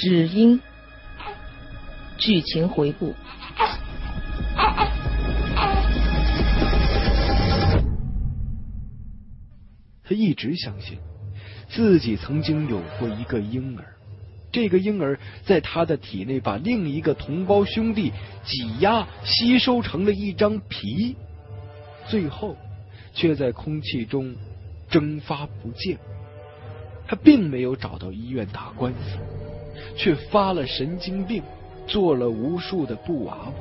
只因剧情回顾。他一直相信自己曾经有过一个婴儿，这个婴儿在他的体内把另一个同胞兄弟挤压吸收成了一张皮，最后却在空气中蒸发不见。他并没有找到医院打官司，却发了神经病，做了无数的布娃娃，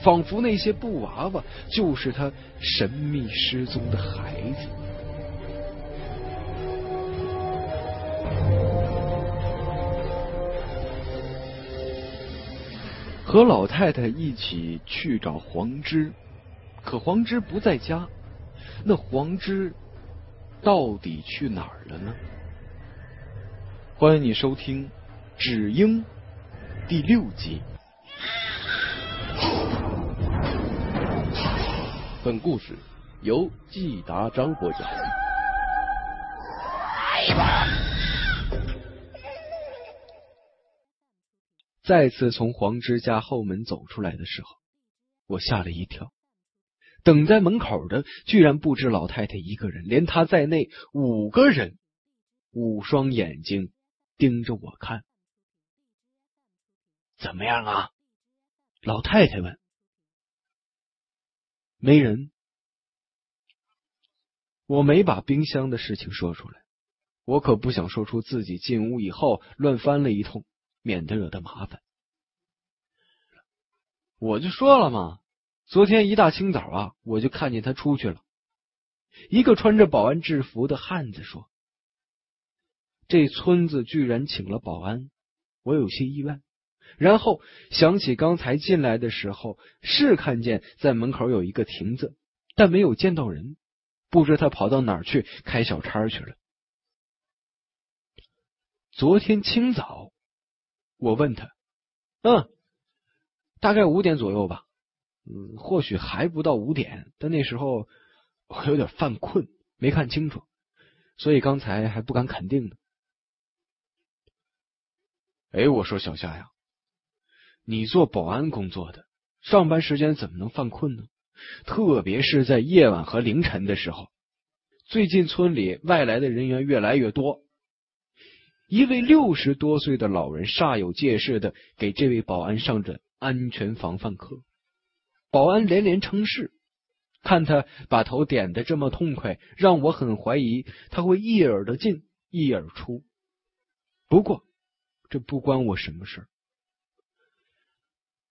仿佛那些布娃娃就是他神秘失踪的孩子。和老太太一起去找黄芝，可黄芝不在家。那黄芝到底去哪儿了呢？欢迎你收听《只鹰》第六集。本故事由季达章播讲。再次从黄之家后门走出来的时候，我吓了一跳。等在门口的居然不止老太太一个人，连她在内五个人，五双眼睛盯着我看。怎么样啊？老太太问。没人。我没把冰箱的事情说出来，我可不想说出自己进屋以后乱翻了一通。免得惹得麻烦，我就说了嘛，昨天一大清早啊，我就看见他出去了。一个穿着保安制服的汉子说：“这村子居然请了保安，我有些意外。”然后想起刚才进来的时候是看见在门口有一个亭子，但没有见到人，不知他跑到哪儿去开小差去了。昨天清早。我问他：“嗯，大概五点左右吧。嗯，或许还不到五点，但那时候我有点犯困，没看清楚，所以刚才还不敢肯定呢。”哎，我说小夏呀，你做保安工作的，上班时间怎么能犯困呢？特别是在夜晚和凌晨的时候。最近村里外来的人员越来越多。一位六十多岁的老人煞有介事的给这位保安上着安全防范课，保安连连称是。看他把头点的这么痛快，让我很怀疑他会一耳的进一耳出。不过这不关我什么事儿。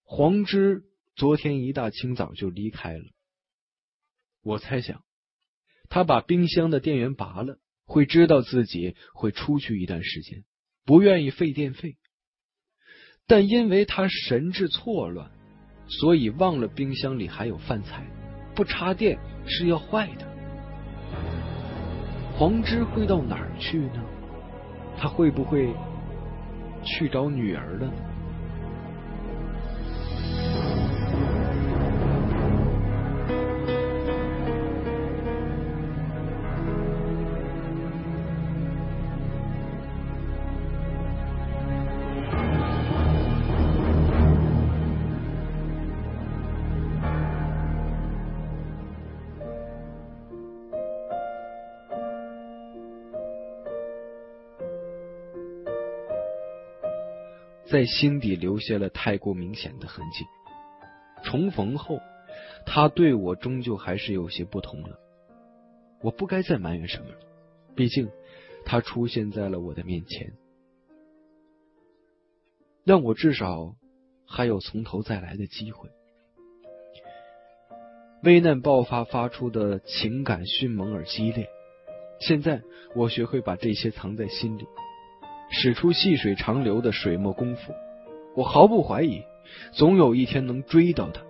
黄芝昨天一大清早就离开了，我猜想他把冰箱的电源拔了。会知道自己会出去一段时间，不愿意费电费，但因为他神志错乱，所以忘了冰箱里还有饭菜，不插电是要坏的。黄芝会到哪儿去呢？他会不会去找女儿了呢？在心底留下了太过明显的痕迹。重逢后，他对我终究还是有些不同了。我不该再埋怨什么了，毕竟他出现在了我的面前，让我至少还有从头再来的机会。危难爆发发出的情感迅猛而激烈，现在我学会把这些藏在心里。使出细水长流的水墨功夫，我毫不怀疑，总有一天能追到他。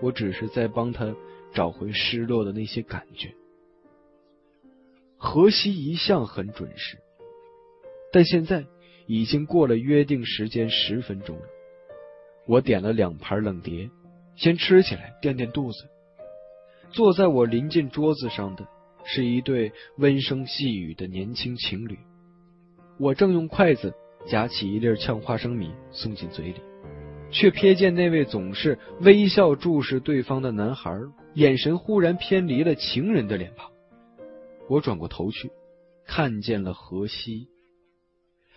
我只是在帮他找回失落的那些感觉。河西一向很准时，但现在已经过了约定时间十分钟了。我点了两盘冷碟，先吃起来垫垫肚子。坐在我临近桌子上的是一对温声细语的年轻情侣。我正用筷子夹起一粒呛花生米送进嘴里，却瞥见那位总是微笑注视对方的男孩，眼神忽然偏离了情人的脸庞。我转过头去，看见了何西，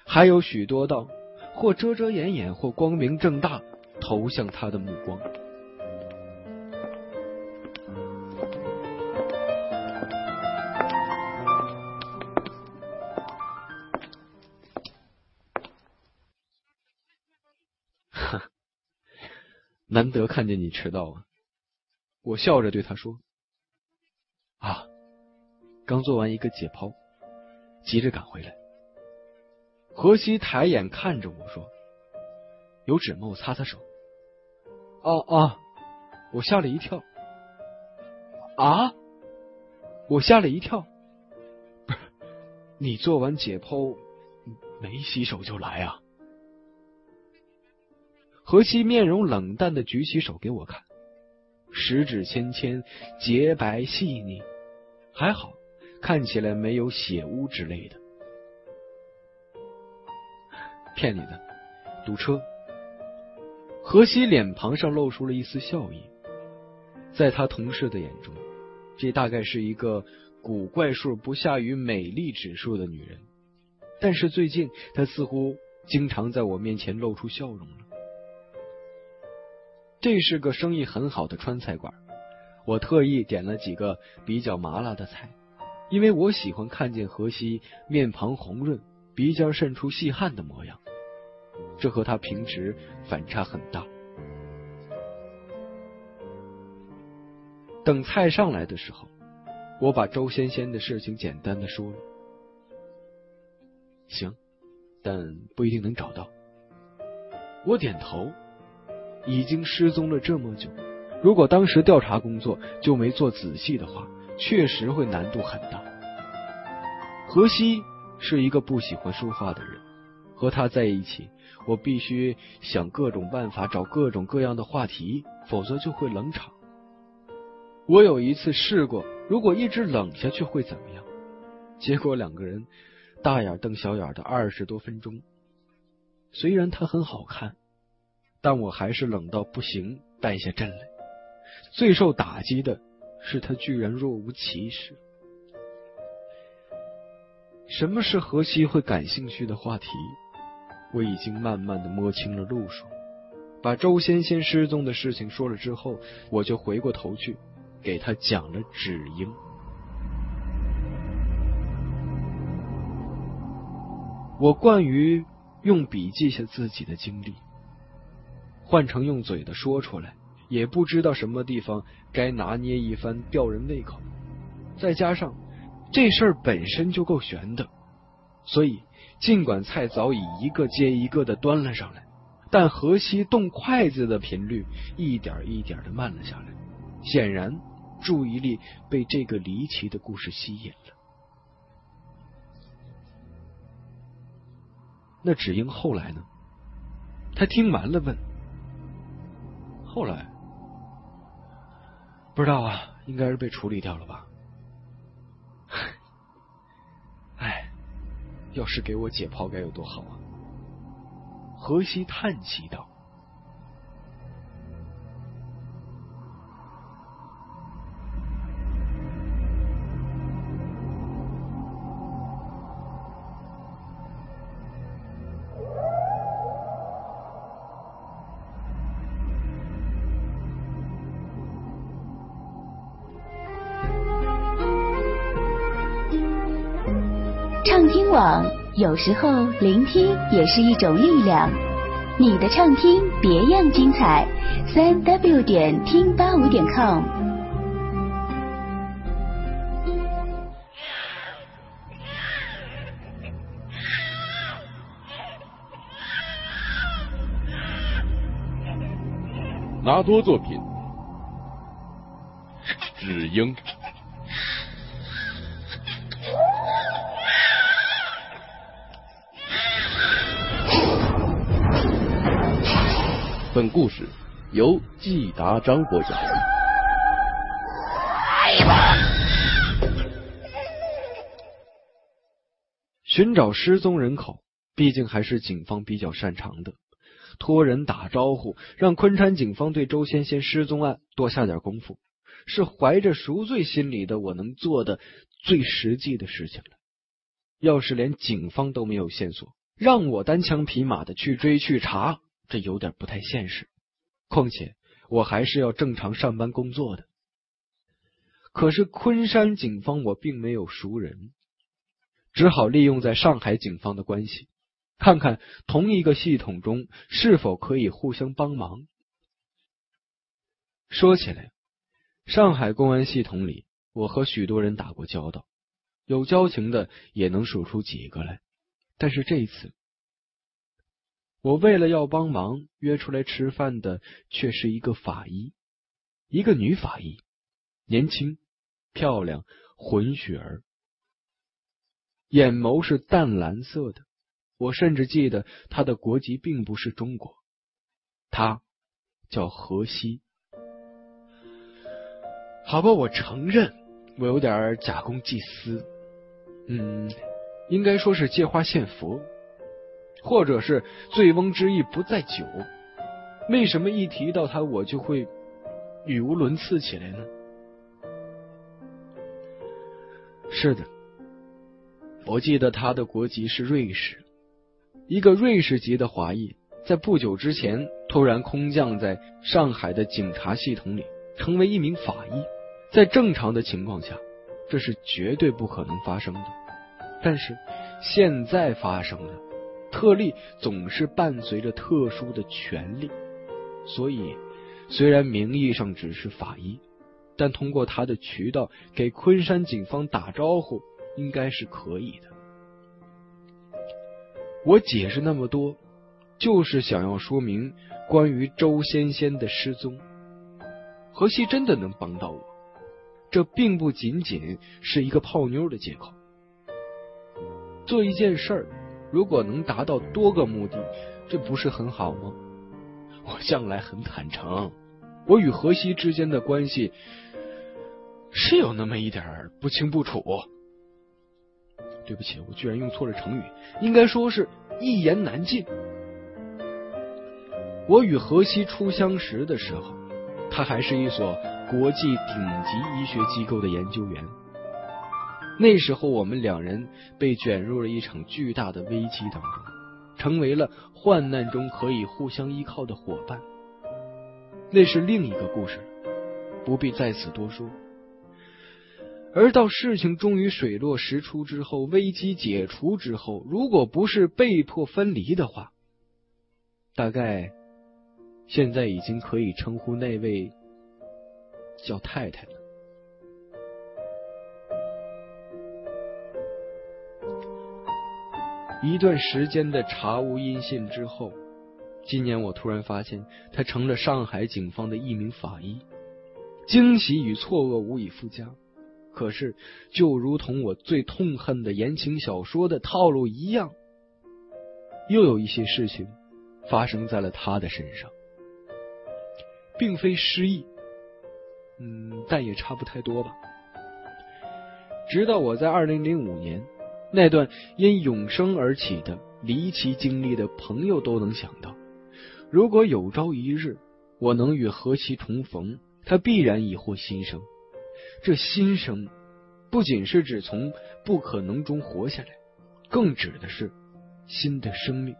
还有许多道或遮遮掩掩，或光明正大投向他的目光。难得看见你迟到啊！我笑着对他说：“啊，刚做完一个解剖，急着赶回来。”何西抬眼看着我说：“有纸吗？我擦擦手。”哦哦，我吓了一跳。啊！我吓了一跳。不是，你做完解剖没洗手就来啊？何西面容冷淡的举起手给我看，十指纤纤，洁白细腻，还好，看起来没有血污之类的。骗你的，堵车。何西脸庞上露出了一丝笑意，在他同事的眼中，这大概是一个古怪数不下于美丽指数的女人，但是最近她似乎经常在我面前露出笑容了。这是个生意很好的川菜馆，我特意点了几个比较麻辣的菜，因为我喜欢看见荷西面庞红润、鼻尖渗出细汗的模样，这和他平时反差很大。等菜上来的时候，我把周仙仙的事情简单的说了。行，但不一定能找到。我点头。已经失踪了这么久，如果当时调查工作就没做仔细的话，确实会难度很大。何西是一个不喜欢说话的人，和他在一起，我必须想各种办法，找各种各样的话题，否则就会冷场。我有一次试过，如果一直冷下去会怎么样？结果两个人大眼瞪小眼的二十多分钟。虽然他很好看。但我还是冷到不行，败下阵来。最受打击的是他居然若无其事。什么是何西会感兴趣的话题？我已经慢慢的摸清了路数。把周仙仙失踪的事情说了之后，我就回过头去给他讲了纸鹰。我惯于用笔记下自己的经历。换成用嘴的说出来，也不知道什么地方该拿捏一番吊人胃口。再加上这事儿本身就够悬的，所以尽管菜早已一个接一个的端了上来，但何西动筷子的频率一点一点的慢了下来。显然，注意力被这个离奇的故事吸引了。那芷英后来呢？他听完了问。后来不知道啊，应该是被处理掉了吧。哎，要是给我解剖该有多好啊！荷西叹息道。有时候聆听也是一种力量。你的畅听别样精彩，三 w 点听八五点 com。拿多作品，纸鹰。本故事由季达章播讲。寻找失踪人口毕竟还是警方比较擅长的，托人打招呼，让昆山警方对周仙仙失踪案多下点功夫，是怀着赎罪心理的我能做的最实际的事情了。要是连警方都没有线索，让我单枪匹马的去追去查，这有点不太现实。况且我还是要正常上班工作的。可是昆山警方我并没有熟人，只好利用在上海警方的关系，看看同一个系统中是否可以互相帮忙。说起来，上海公安系统里，我和许多人打过交道。有交情的也能数出几个来，但是这一次，我为了要帮忙约出来吃饭的却是一个法医，一个女法医，年轻、漂亮、混血儿，眼眸是淡蓝色的。我甚至记得她的国籍并不是中国，她叫何西。好吧，我承认我有点假公济私。嗯，应该说是借花献佛，或者是醉翁之意不在酒。为什么一提到他，我就会语无伦次起来呢？是的，我记得他的国籍是瑞士，一个瑞士籍的华裔，在不久之前突然空降在上海的警察系统里，成为一名法医。在正常的情况下。这是绝对不可能发生的，但是现在发生了，特例总是伴随着特殊的权利，所以虽然名义上只是法医，但通过他的渠道给昆山警方打招呼，应该是可以的。我解释那么多，就是想要说明关于周仙仙的失踪，何西真的能帮到我。这并不仅仅是一个泡妞的借口。做一件事儿，如果能达到多个目的，这不是很好吗？我向来很坦诚，我与荷西之间的关系是有那么一点不清不楚。对不起，我居然用错了成语，应该说是一言难尽。我与荷西初相识的时候，他还是一所。国际顶级医学机构的研究员，那时候我们两人被卷入了一场巨大的危机当中，成为了患难中可以互相依靠的伙伴。那是另一个故事，不必在此多说。而到事情终于水落石出之后，危机解除之后，如果不是被迫分离的话，大概现在已经可以称呼那位。叫太太了。一段时间的查无音信之后，今年我突然发现他成了上海警方的一名法医，惊喜与错愕无以复加。可是，就如同我最痛恨的言情小说的套路一样，又有一些事情发生在了他的身上，并非失忆。嗯，但也差不太多吧。直到我在二零零五年那段因永生而起的离奇经历的朋友都能想到，如果有朝一日我能与何其重逢，他必然已获新生。这新生不仅是指从不可能中活下来，更指的是新的生命。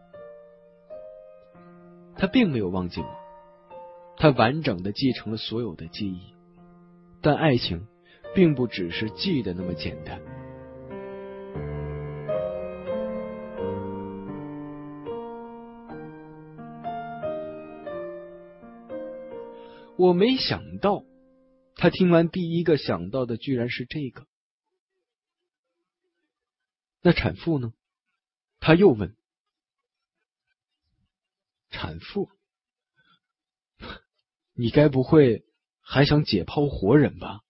他并没有忘记我，他完整的继承了所有的记忆。但爱情并不只是记得那么简单。我没想到，他听完第一个想到的居然是这个。那产妇呢？他又问。产妇？你该不会？还想解剖活人吧？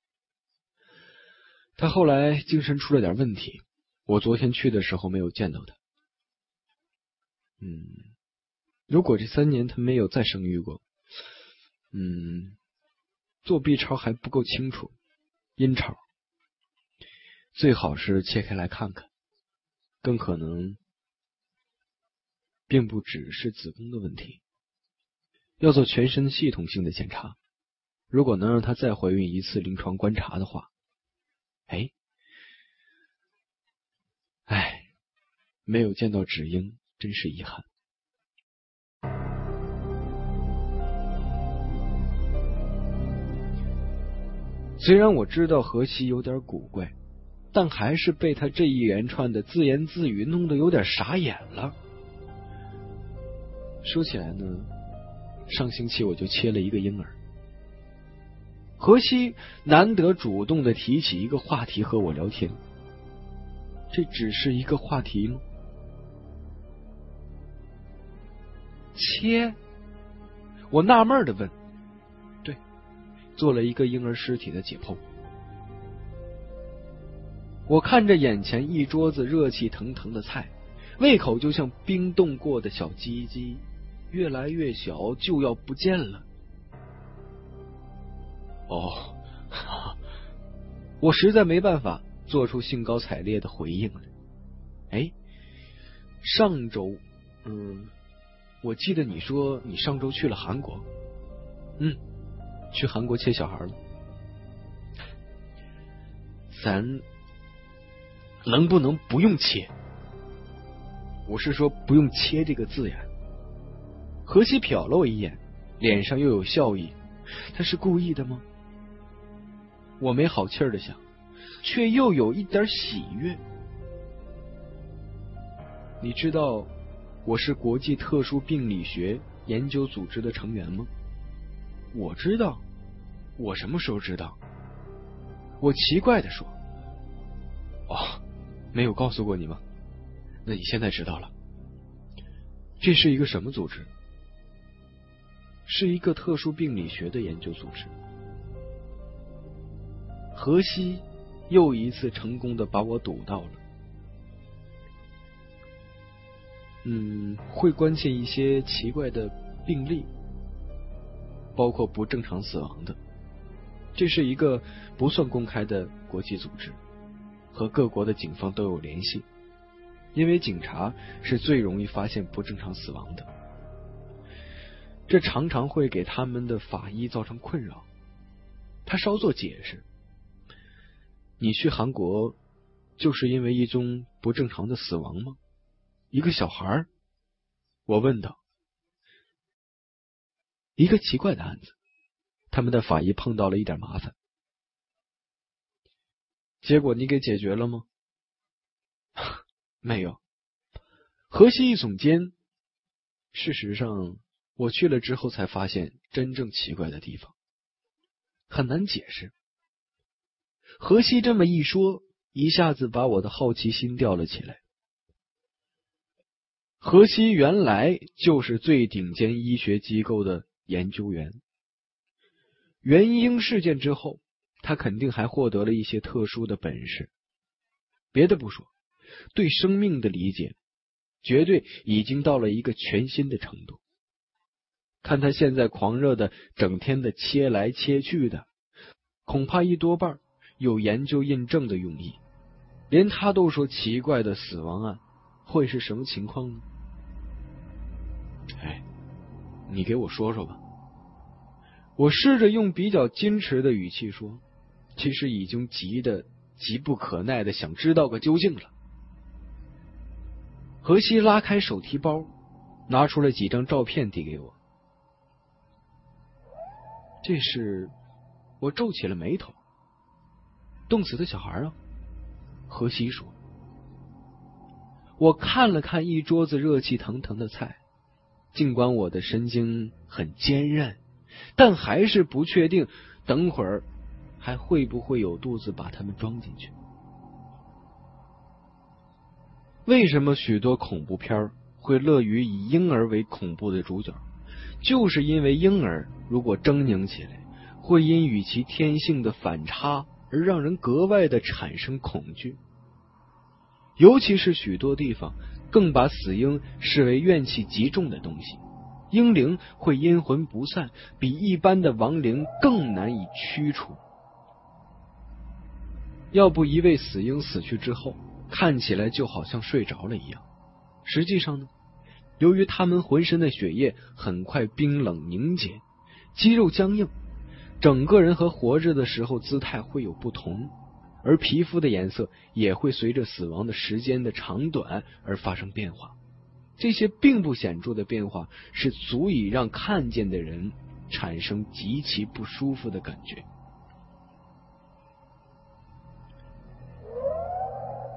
他后来精神出了点问题，我昨天去的时候没有见到他。嗯，如果这三年他没有再生育过，嗯，做 B 超还不够清楚，阴超最好是切开来看看，更可能并不只是子宫的问题，要做全身系统性的检查。如果能让她再怀孕一次临床观察的话，哎，哎，没有见到芷英，真是遗憾。虽然我知道何西有点古怪，但还是被他这一连串的自言自语弄得有点傻眼了。说起来呢，上星期我就切了一个婴儿。何西难得主动的提起一个话题和我聊天，这只是一个话题吗？切，我纳闷的问。做了一个婴儿尸体的解剖。我看着眼前一桌子热气腾腾的菜，胃口就像冰冻过的小鸡鸡，越来越小，就要不见了。哦，我实在没办法做出兴高采烈的回应了。哎，上周，嗯，我记得你说你上周去了韩国，嗯，去韩国切小孩了。咱能不能不用切？我是说不用切这个字呀。何西瞟了我一眼，脸上又有笑意，他是故意的吗？我没好气儿的想，却又有一点喜悦。你知道我是国际特殊病理学研究组织的成员吗？我知道，我什么时候知道？我奇怪的说：“哦，没有告诉过你吗？那你现在知道了。这是一个什么组织？是一个特殊病理学的研究组织。”河西又一次成功的把我堵到了。嗯，会关切一些奇怪的病例，包括不正常死亡的。这是一个不算公开的国际组织，和各国的警方都有联系，因为警察是最容易发现不正常死亡的。这常常会给他们的法医造成困扰。他稍作解释。你去韩国就是因为一宗不正常的死亡吗？一个小孩？我问道。一个奇怪的案子，他们的法医碰到了一点麻烦，结果你给解决了吗？没有。何西一耸肩。事实上，我去了之后才发现真正奇怪的地方，很难解释。何西这么一说，一下子把我的好奇心吊了起来。何西原来就是最顶尖医学机构的研究员。元婴事件之后，他肯定还获得了一些特殊的本事。别的不说，对生命的理解绝对已经到了一个全新的程度。看他现在狂热的、整天的切来切去的，恐怕一多半。有研究印证的用意，连他都说奇怪的死亡案会是什么情况呢？你给我说说吧。我试着用比较矜持的语气说，其实已经急得急不可耐的想知道个究竟了。何西拉开手提包，拿出了几张照片递给我。这是我皱起了眉头。冻死的小孩啊，何西说。我看了看一桌子热气腾腾的菜，尽管我的神经很坚韧，但还是不确定等会儿还会不会有肚子把它们装进去。为什么许多恐怖片会乐于以婴儿为恐怖的主角？就是因为婴儿如果狰狞起来，会因与其天性的反差。而让人格外的产生恐惧，尤其是许多地方更把死婴视为怨气极重的东西，婴灵会阴魂不散，比一般的亡灵更难以驱除。要不一位死婴死去之后，看起来就好像睡着了一样，实际上呢，由于他们浑身的血液很快冰冷凝结，肌肉僵硬，整个人和活着的时候姿态会有不同，而皮肤的颜色也会随着死亡的时间的长短而发生变化。这些并不显著的变化是足以让看见的人产生极其不舒服的感觉。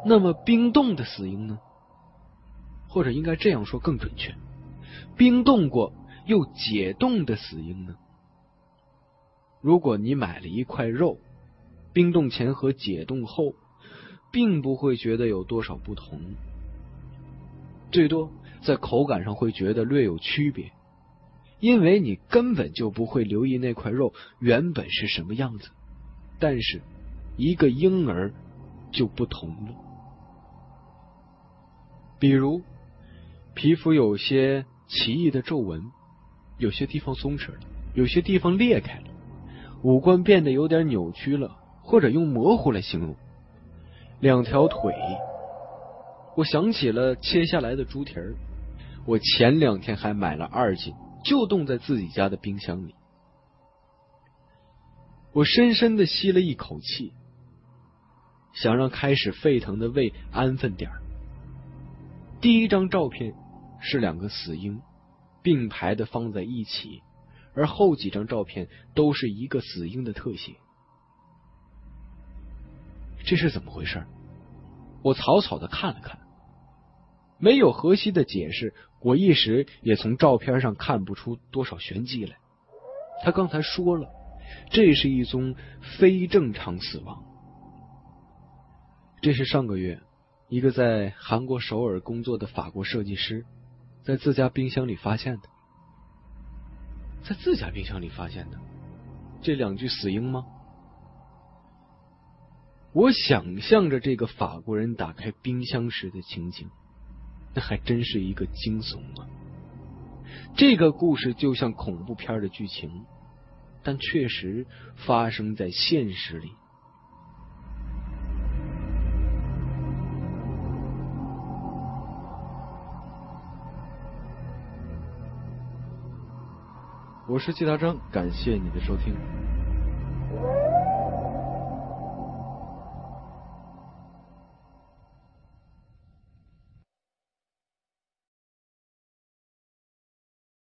那么冰冻的死婴呢？或者应该这样说更准确：冰冻过又解冻的死婴呢？如果你买了一块肉，冰冻前和解冻后，并不会觉得有多少不同，最多在口感上会觉得略有区别，因为你根本就不会留意那块肉原本是什么样子。但是一个婴儿就不同了。比如，皮肤有些奇异的皱纹，有些地方松弛了，有些地方裂开了，五官变得有点扭曲了，或者用模糊来形容。两条腿，我想起了切下来的猪蹄儿。我前两天还买了二斤，就冻在自己家的冰箱里。我深深的吸了一口气，想让开始沸腾的胃安分点儿。第一张照片是两个死婴并排的放在一起，而后几张照片都是一个死婴的特写。这是怎么回事？我草草的看了看，没有河西的解释，我一时也从照片上看不出多少玄机来。他刚才说了，这是一宗非正常死亡。这是上个月。一个在韩国首尔工作的法国设计师，在自家冰箱里发现的，在自家冰箱里发现的这两具死婴吗？我想象着这个法国人打开冰箱时的情景，那还真是一个惊悚啊！这个故事就像恐怖片的剧情，但确实发生在现实里。我是季大章，感谢你的收听。